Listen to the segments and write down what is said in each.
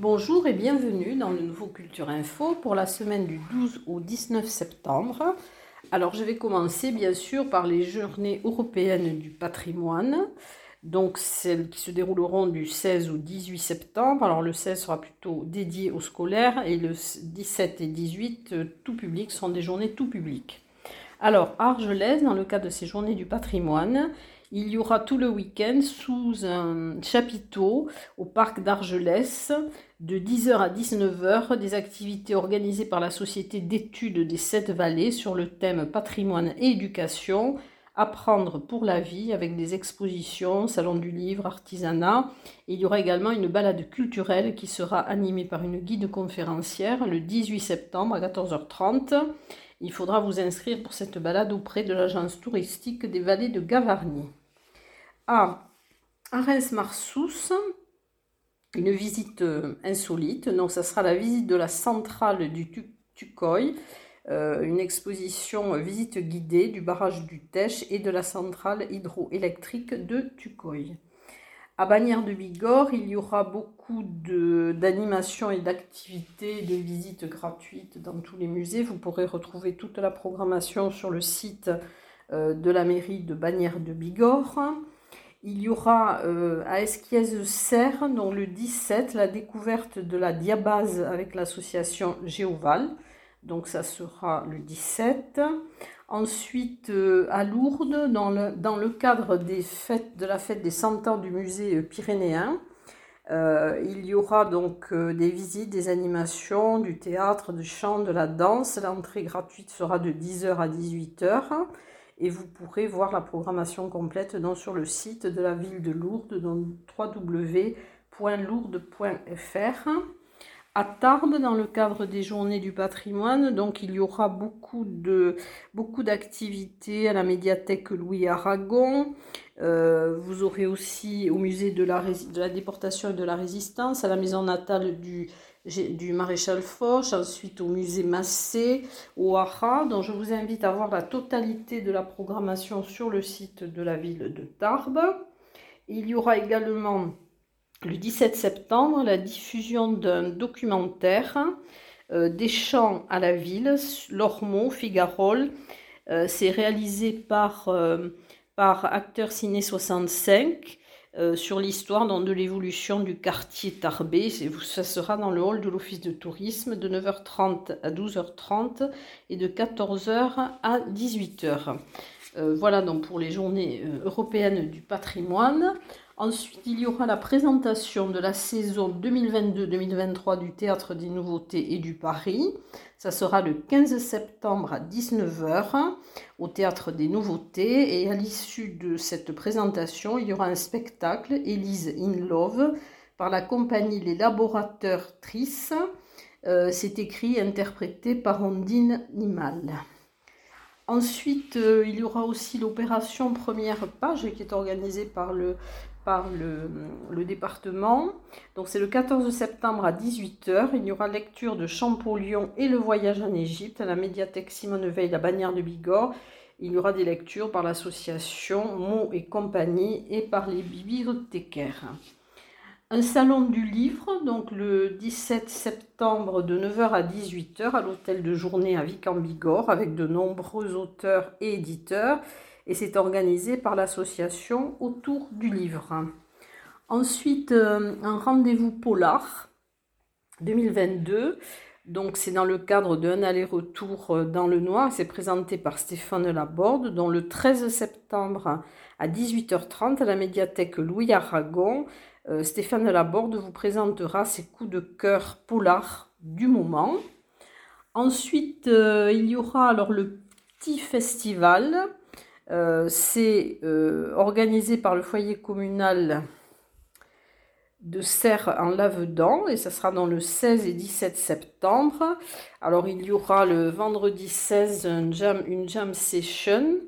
Bonjour et bienvenue dans le nouveau Culture Info pour la semaine du 12 au 19 septembre. Alors je vais commencer bien sûr par les journées européennes du patrimoine, donc celles qui se dérouleront du 16 au 18 septembre. Alors le 16 sera plutôt dédié aux scolaires et le 17 et 18 euh, tout public sont des journées tout public. Alors Argelès, dans le cadre de ces journées du patrimoine, il y aura tout le week-end sous un chapiteau au parc d'Argelès de 10h à 19h des activités organisées par la Société d'études des Sept Vallées sur le thème patrimoine et éducation, apprendre pour la vie avec des expositions, salon du livre, artisanat. il y aura également une balade culturelle qui sera animée par une guide conférencière le 18 septembre à 14h30. Il faudra vous inscrire pour cette balade auprès de l'agence touristique des vallées de Gavarnie à Arens-Marsous, une visite euh, insolite. Donc, ça sera la visite de la centrale du Tucoy, euh, une exposition euh, visite guidée du barrage du Tèche et de la centrale hydroélectrique de Tucoy. À Bagnères de Bigorre, il y aura beaucoup d'animations et d'activités, de visites gratuites dans tous les musées. Vous pourrez retrouver toute la programmation sur le site de la mairie de Bagnères de Bigorre. Il y aura euh, à Esquiez-Serre, donc le 17, la découverte de la diabase avec l'association Géoval. Donc ça sera le 17. Ensuite, euh, à Lourdes, dans le, cadre des fêtes, de la fête des 100 ans du musée euh, pyrénéen, il y aura donc des visites, des animations, du théâtre, du chant, de la danse. L'entrée gratuite sera de 10h à 18h et vous pourrez voir la programmation complète sur le site de la ville de Lourdes, www.lourdes.fr. À Tarbes, dans le cadre des journées du patrimoine, donc il y aura beaucoup de beaucoup d'activités à la médiathèque Louis Aragon. Euh, vous aurez aussi au musée de la, de déportation et de la résistance, à la maison natale du du maréchal Foch, ensuite au musée Massé, au Hara. Donc je vous invite à voir la totalité de la programmation sur le site de la ville de Tarbes. Il y aura également le 17 septembre la diffusion d'un documentaire euh, des chants à la ville, Lormeau, Figarol. Euh, c'est réalisé par, euh, Acteur Ciné 65 euh, sur l'histoire de l'évolution du quartier Tarbé. Ça sera dans le hall de l'office de tourisme de 9h30 à 12h30 et de 14h à 18h. Euh, voilà donc pour les journées européennes du patrimoine. Ensuite, il y aura la présentation de la saison 2022-2023 du Théâtre des Nouveautés et du Paris. Ça sera le 15 septembre à 19h au Théâtre des Nouveautés. Et à l'issue de cette présentation, il y aura un spectacle, Elise in Love, par la compagnie Les Laborateurs Tris. C'est écrit et interprété par Ondine Nimal. Ensuite, euh, il y aura aussi l'opération Première Page qui est organisée par le par le, département. Donc c'est le 14 septembre à 18h. Il y aura lecture de Champollion et le voyage en Égypte à la médiathèque Simone Veil, la bannière de Bigorre. Il y aura des lectures par l'association Mots et compagnie et par les bibliothécaires. Un salon du livre, donc le 17 septembre de 9h à 18h à l'hôtel de journée à Vic en Bigorre avec de nombreux auteurs et éditeurs et c'est organisé par l'association Autour du Livre. Ensuite, euh, un rendez-vous polar 2022. Donc, c'est dans le cadre d'un aller-retour euh, dans le noir. C'est présenté par Stéphane Laborde, dont le 13 septembre à 18h30 à la médiathèque Louis Aragon. Euh, Stéphane Laborde vous présentera ses coups de cœur polar du moment. Ensuite, il y aura alors le petit festival euh, c'est euh, organisé par le foyer communal de Serre en Lavedan et ça sera dans le 16 et 17 septembre. Alors il y aura le vendredi 16 une jam, une jam session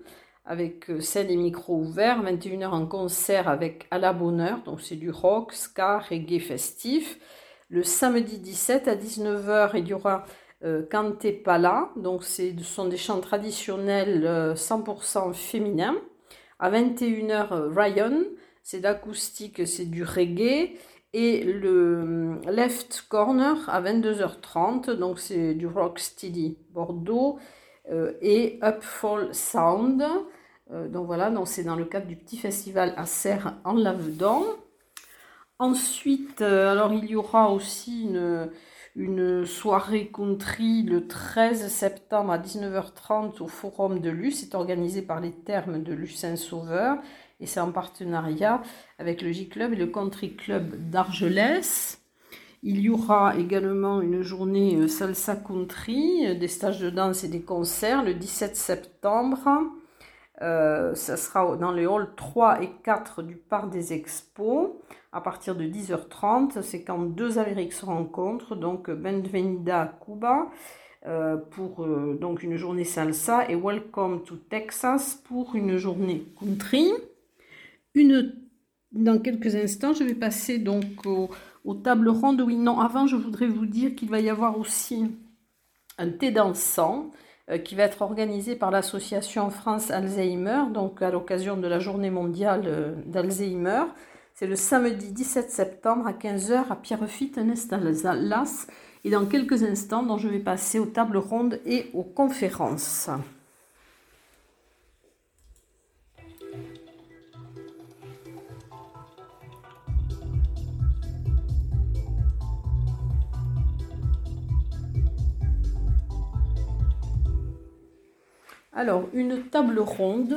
avec euh, scène et micro ouverts, 21h en concert avec à la bonheur, donc c'est du rock, ska, reggae festif. Le samedi 17 à 19h, il y aura euh, Pala, donc ce sont des chants traditionnels 100% euh, féminins. À 21h, euh, Ryan, c'est d'acoustique, c'est du reggae. Et le left corner à 22h30, donc c'est du Rocksteady Bordeaux euh, et Upfall Sound. Donc voilà, donc c'est dans le cadre du petit festival à Serre en Lavedan. Ensuite, alors il y aura aussi une, une soirée country le 13 septembre à 19h30 au Forum de Luce. C'est organisé par les termes de Lucin Sauveur et c'est en partenariat avec le J-Club et le Country Club d'Argelès. Il y aura également une journée euh, salsa country, euh, des stages de danse et des concerts le 17 septembre. Euh, ça sera dans les halls 3 et 4 du Parc des Expos à partir de 10h30. C'est quand deux Amériques se rencontrent, donc Benvenida Cuba pour donc une journée salsa et Welcome to Texas pour une journée country une, dans quelques instants, je vais passer donc aux, tables rondes. Oui, non, avant, je voudrais vous dire qu'il va y avoir aussi un thé dansant euh, qui va être organisé par l'association France Alzheimer, donc à l'occasion de la journée mondiale euh, d'Alzheimer. C'est le samedi 17 septembre à 15h à Pierrefitte, Nestalas. Et dans quelques instants, donc, je vais passer aux tables rondes et aux conférences. Alors, une table ronde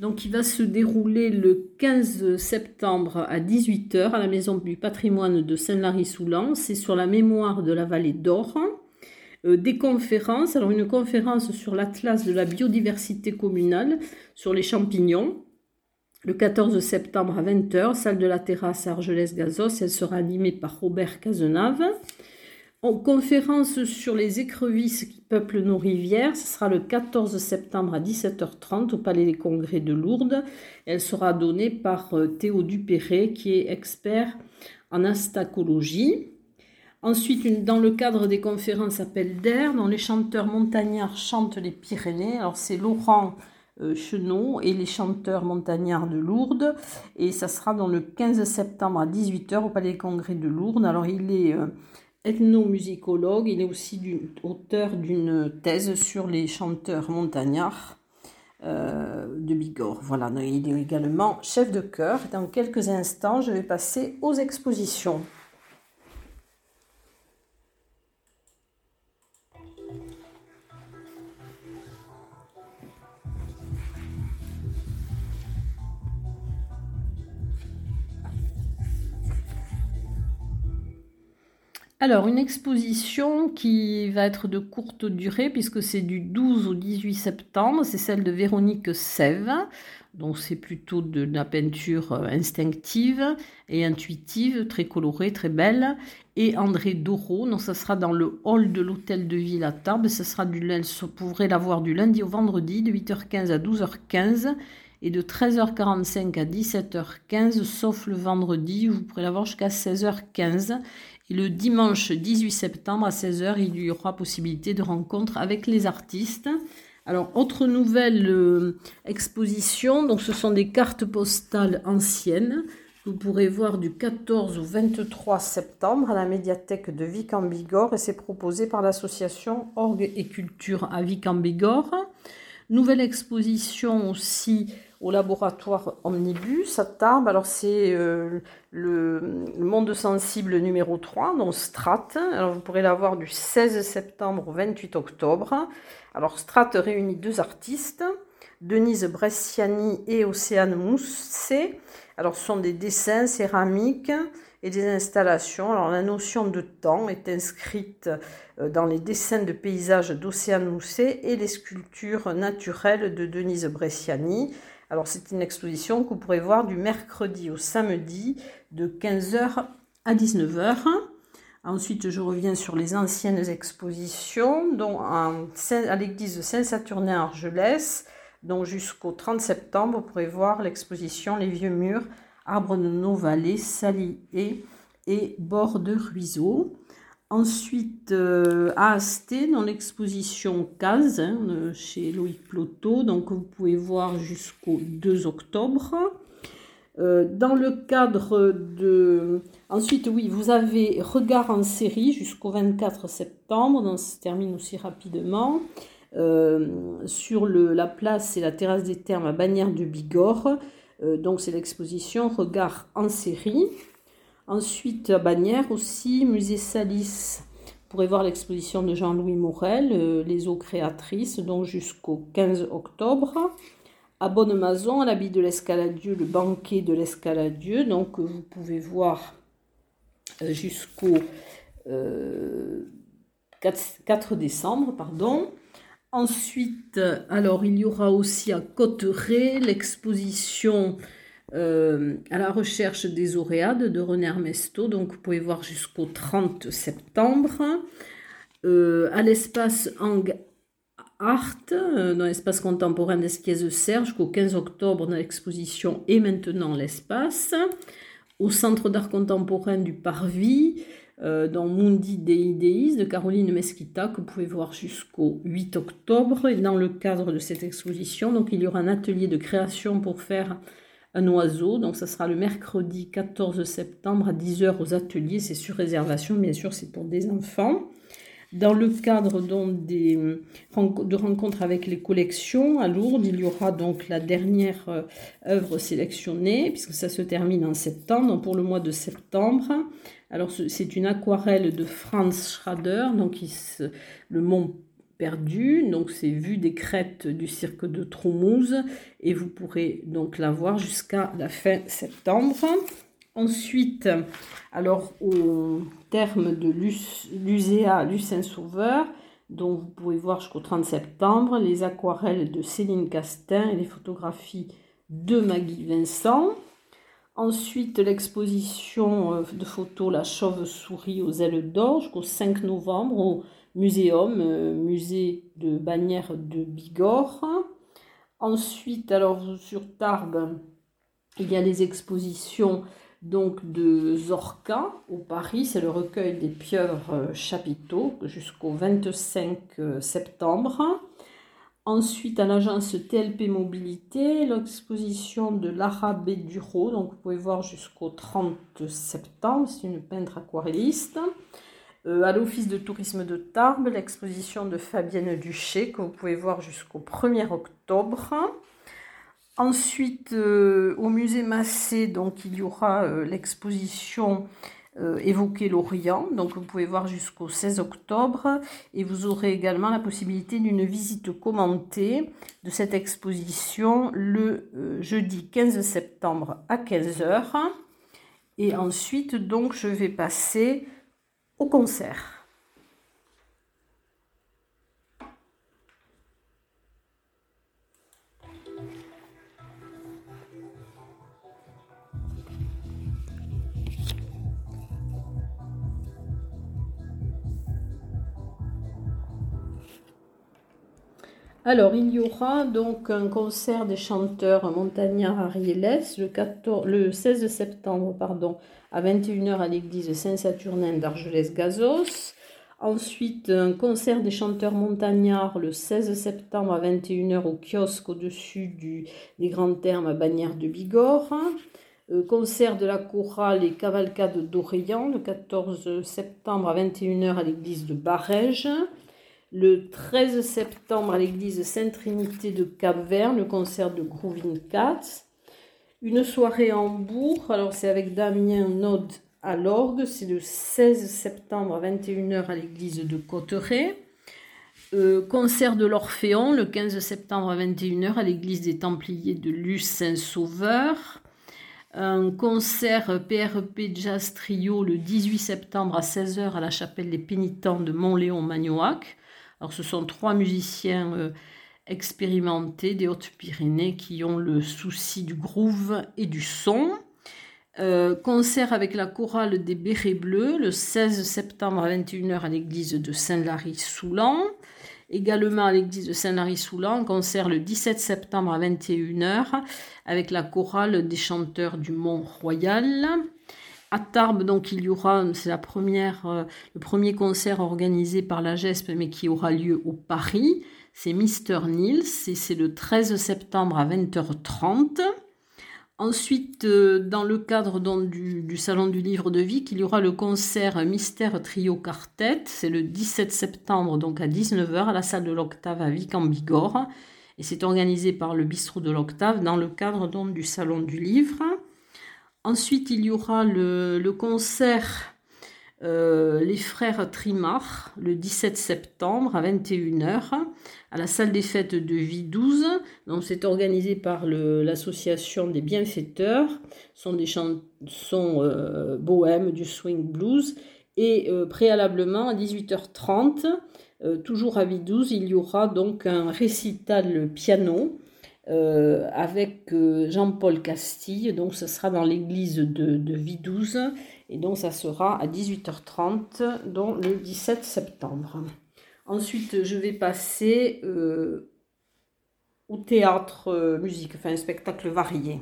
donc, qui va se dérouler le 15 septembre à 18h à la Maison du patrimoine de Saint-Lary-Soulan. C'est sur la mémoire de la vallée d'Or. Euh, des conférences, alors une conférence sur l'atlas de la biodiversité communale, sur les champignons, le 14 septembre à 20h, salle de la terrasse à Argelès-Gazos. Elle sera animée par Robert Cazenave. En conférence sur les écrevisses qui peuplent nos rivières, ce sera le 14 septembre à 17h30 au Palais des Congrès de Lourdes. Elle sera donnée par euh, Théo Dupéré, qui est expert en astacologie. Ensuite, dans le cadre des conférences Appel d'air, dont les chanteurs montagnards chantent les Pyrénées. Alors, c'est Laurent euh, Chenot et les chanteurs montagnards de Lourdes. Et ça sera dans le 15 septembre à 18h au Palais des Congrès de Lourdes. Alors, il est euh, ethnomusicologue. Il est aussi auteur d'une thèse sur les chanteurs montagnards euh, de Bigorre. Voilà, il est également chef de chœur. Dans quelques instants, je vais passer aux expositions. Alors, une exposition qui va être de courte durée, puisque c'est du 12 au 18 septembre, c'est celle de Véronique Sève, donc c'est plutôt de, la peinture euh, instinctive et intuitive, très colorée, très belle, et André Doro, donc ça sera dans le hall de l'hôtel de ville à Tarbes, ça sera du, vous pourrez la voir du lundi au vendredi, de 8h15 à 12h15, et de 13h45 à 17h15, sauf le vendredi, vous pourrez la voir jusqu'à 16h15. Et le dimanche 18 septembre à 16h, il y aura possibilité de rencontre avec les artistes. Alors, autre nouvelle euh, exposition, donc ce sont des cartes postales anciennes. Vous pourrez voir du 14 au 23 septembre à la médiathèque de Vic en Bigorre et c'est proposé par l'association Orgue et Culture à Vic en Bigorre. Nouvelle exposition aussi au laboratoire Omnibus à Tarbes. Alors c'est euh, le, monde sensible numéro 3, donc Strat. Alors vous pourrez l'avoir du 16 septembre au 28 octobre. Alors Strat réunit deux artistes, Denise Bresciani et Océane Mousset. Alors ce sont des dessins céramiques et des installations. Alors la notion de temps est inscrite euh, dans les dessins de paysages d'Océane Mousset et les sculptures naturelles de Denise Bresciani. Alors c'est une exposition que vous pourrez voir du mercredi au samedi de 15h à 19h. Ensuite, je reviens sur les anciennes expositions, dont à l'église de Saint-Saturnin à Argelès, dont jusqu'au 30 septembre, vous pourrez voir l'exposition Les vieux murs, arbres de nos vallées, saliers et bords de ruisseaux. Ensuite, euh, à Asté, dans l'exposition Case, hein, chez Loïc Ploto, donc vous pouvez voir jusqu'au 2 octobre. Euh, dans le cadre de... Ensuite, oui, vous avez Regard en série jusqu'au 24 septembre, donc ça se termine aussi rapidement. Euh, sur le, la place et la terrasse des Thermes à Bagnères de Bigorre. Euh, donc c'est l'exposition Regard en série. Ensuite, à Bagnères aussi, musée Salis. Vous pourrez voir l'exposition de Jean-Louis Morel, Les eaux créatrices, donc jusqu'au 15 octobre à Bonne-Maison, à l'habit de l'escaladieu, le banquet de l'escaladieu. Donc vous pouvez voir euh, jusqu'au 4, euh, décembre. pardon. Ensuite, alors il y aura aussi à Cotteret l'exposition euh, à la recherche des auréades de René Armesto. Donc vous pouvez voir jusqu'au 30 septembre. à l'espace Ang Art, euh, dans l'espace contemporain d'Esquies-Serre, jusqu'au 15 octobre dans l'exposition Et maintenant l'espace. Au Centre d'art contemporain du Parvis, euh, dans Mundi Dei Deis de Caroline Mesquita, que vous pouvez voir jusqu'au 8 octobre. Et dans le cadre de cette exposition, donc, il y aura un atelier de création pour faire un oiseau. Donc ça sera le mercredi 14 septembre à 10h aux ateliers. C'est sur réservation, bien sûr, c'est pour des enfants. Dans le cadre donc des, de rencontres avec les collections à Lourdes, il y aura donc la dernière euh, œuvre sélectionnée, puisque ça se termine en septembre, pour le mois de septembre. Alors c'est une aquarelle de Franz Schrader, donc le mont perdu, donc c'est vu des crêtes du cirque de Troumouze, et vous pourrez donc la voir jusqu'à la fin septembre. Ensuite, alors au terme de l'USEA Lucin Sauveur, dont vous pouvez voir jusqu'au 30 septembre, les aquarelles de Céline Castin et les photographies de Maggie Vincent. Ensuite, l'exposition euh, de photos La chauve-souris aux ailes d'or jusqu'au 5 novembre au Muséum, euh, musée de Bagnères de Bigorre. Ensuite, alors sur Tarbes, il y a les expositions donc de Zorka au Paris, c'est le recueil des pieuvres euh, chapiteaux jusqu'au 25 euh, septembre. Ensuite, à l'agence TLP Mobilité, l'exposition de Lara Béduro, donc vous pouvez voir jusqu'au 30 septembre, c'est une peintre aquarelliste. Euh, à l'Office de tourisme de Tarbes, l'exposition de Fabienne Duché, que vous pouvez voir jusqu'au 1er octobre. Ensuite, euh, au musée Massé, donc il y aura euh, l'exposition euh, Évoquer l'Orient. Donc vous pouvez voir jusqu'au 16 octobre. Et vous aurez également la possibilité d'une visite commentée de cette exposition le jeudi 15 septembre à 15h. Et ensuite, donc, je vais passer au concert. Alors, il y aura donc un concert des chanteurs montagnards Arielles le, le 16 septembre pardon, à 21h à l'église Saint-Saturnin d'Argelès-Gazos. Ensuite, un concert des chanteurs montagnards le 16 septembre à 21h au kiosque au-dessus des Grands Termes à Bagnères de Bigorre. Euh, concert de la chorale et cavalcade d'Orient le 14 septembre à 21h à l'église de Barège le 13 septembre à l'église Sainte-Trinité de Cap-Vert, le concert de Groovin Cats. Une soirée en Bourg, alors c'est avec Damien Nod à l'orgue, c'est le 16 septembre à 21h à l'église de Cotteret. Euh, concert de l'Orphéon le 15 septembre à 21h à l'église des Templiers de Luce Saint-Sauveur. Un concert PRP Jazz Trio le 18 septembre à 16h à la chapelle des Pénitents de Montléon-Magnoac. Alors, ce sont trois musiciens euh, expérimentés des Hautes-Pyrénées qui ont le souci du groove et du son. Euh, concert avec la chorale des Bérets Bleus le 16 septembre à 21h à l'église de Saint-Lary-Soulan. Également à l'église de Saint-Lary-Soulan, concert le 17 septembre à 21h avec la chorale des chanteurs du Mont-Royal. À Tarbes, donc, il y aura, c'est la première, euh, le premier concert organisé par la GESP, mais qui aura lieu au Paris. C'est Mister Nils et c'est le 13 septembre à 20h30. Ensuite, euh, dans le cadre du, Salon du Livre de Vic, il y aura le concert Mystère Trio Quartet. C'est le 17 septembre, donc à 19h, à la salle de l'Octave à Vic en Bigorre. Et c'est organisé par le bistrot de l'Octave dans le cadre du Salon du Livre. Ensuite, il y aura le, concert euh, Les Frères Trimard le 17 septembre à 21h à la salle des fêtes de Vie 12. Donc, c'est organisé par l'association des bienfaiteurs. Ce sont des chansons euh, bohèmes du swing blues. Et euh, préalablement à 18h30, toujours à Vie 12, il y aura donc un récital piano euh, avec euh, Jean-Paul Castille. Donc, ce sera dans l'église de, Vidouze. Et donc, ça sera à 18h30, donc le 17 septembre. Ensuite, je vais passer euh, au théâtre musique, enfin un spectacle varié.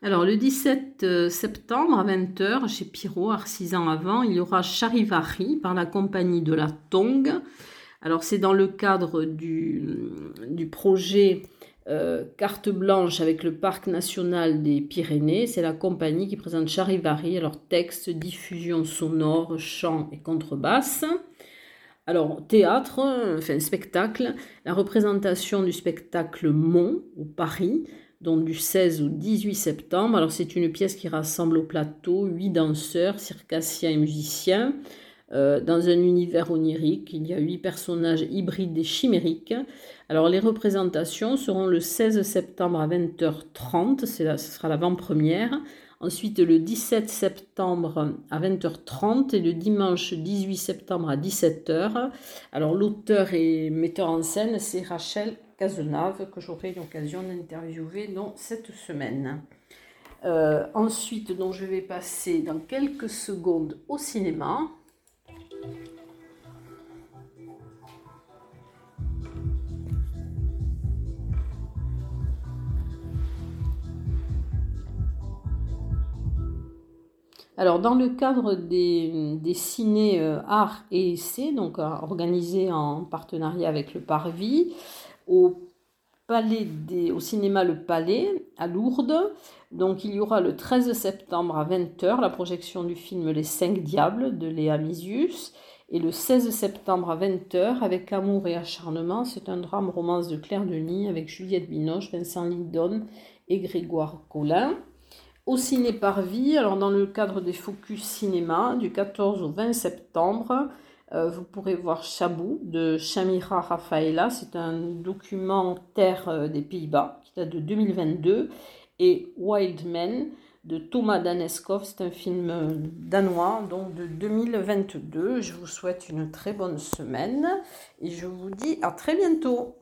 Alors, le 17 euh, septembre à 20h, chez Pirot, Artisan avant, il y aura Charivari par la compagnie de la Tongue. Alors, c'est dans le cadre du, projet euh, Carte Blanche avec le Parc national des Pyrénées. C'est la compagnie qui présente Charivari, alors texte, diffusion sonore, chant et contrebasse. Alors, théâtre, enfin spectacle, la représentation du spectacle Mont au Paris donc du 16 au 18 septembre. Alors c'est une pièce qui rassemble au plateau huit danseurs, circassiens et musiciens. Euh, dans un univers onirique, il y a huit personnages hybrides et chimériques. Alors les représentations seront le 16 septembre à 20h30, ce sera l'avant-première. Ensuite le 17 septembre à 20h30 et le dimanche 18 septembre à 17h. Alors l'auteur et metteur en scène, c'est Rachel Que j'aurai l'occasion d'interviewer dans cette semaine. Euh, ensuite, je vais passer dans quelques secondes au cinéma. Alors, dans le cadre des, des ciné euh, et essais, donc organisés en partenariat avec le Parvis, au cinéma Le Palais à Lourdes. Donc il y aura le 13 septembre à 20h la projection du film Les Cinq Diables de Léa Misius. Et le 16 septembre à 20h avec Amour et acharnement, c'est un drame romance de Claire Denis avec Juliette Binoche, Vincent Lindon et Grégoire Collin. Au Ciné Parvis, alors dans le cadre des Focus Cinéma du 14 au 20 septembre, euh, vous pourrez voir Chabou de Shamira Rafaela. C'est un documentaire euh, des Pays-Bas qui date de 2022. Et Wild Men de Thomas Daneskov. C'est un film euh, danois donc de 2022. Je vous souhaite une très bonne semaine et je vous dis à très bientôt.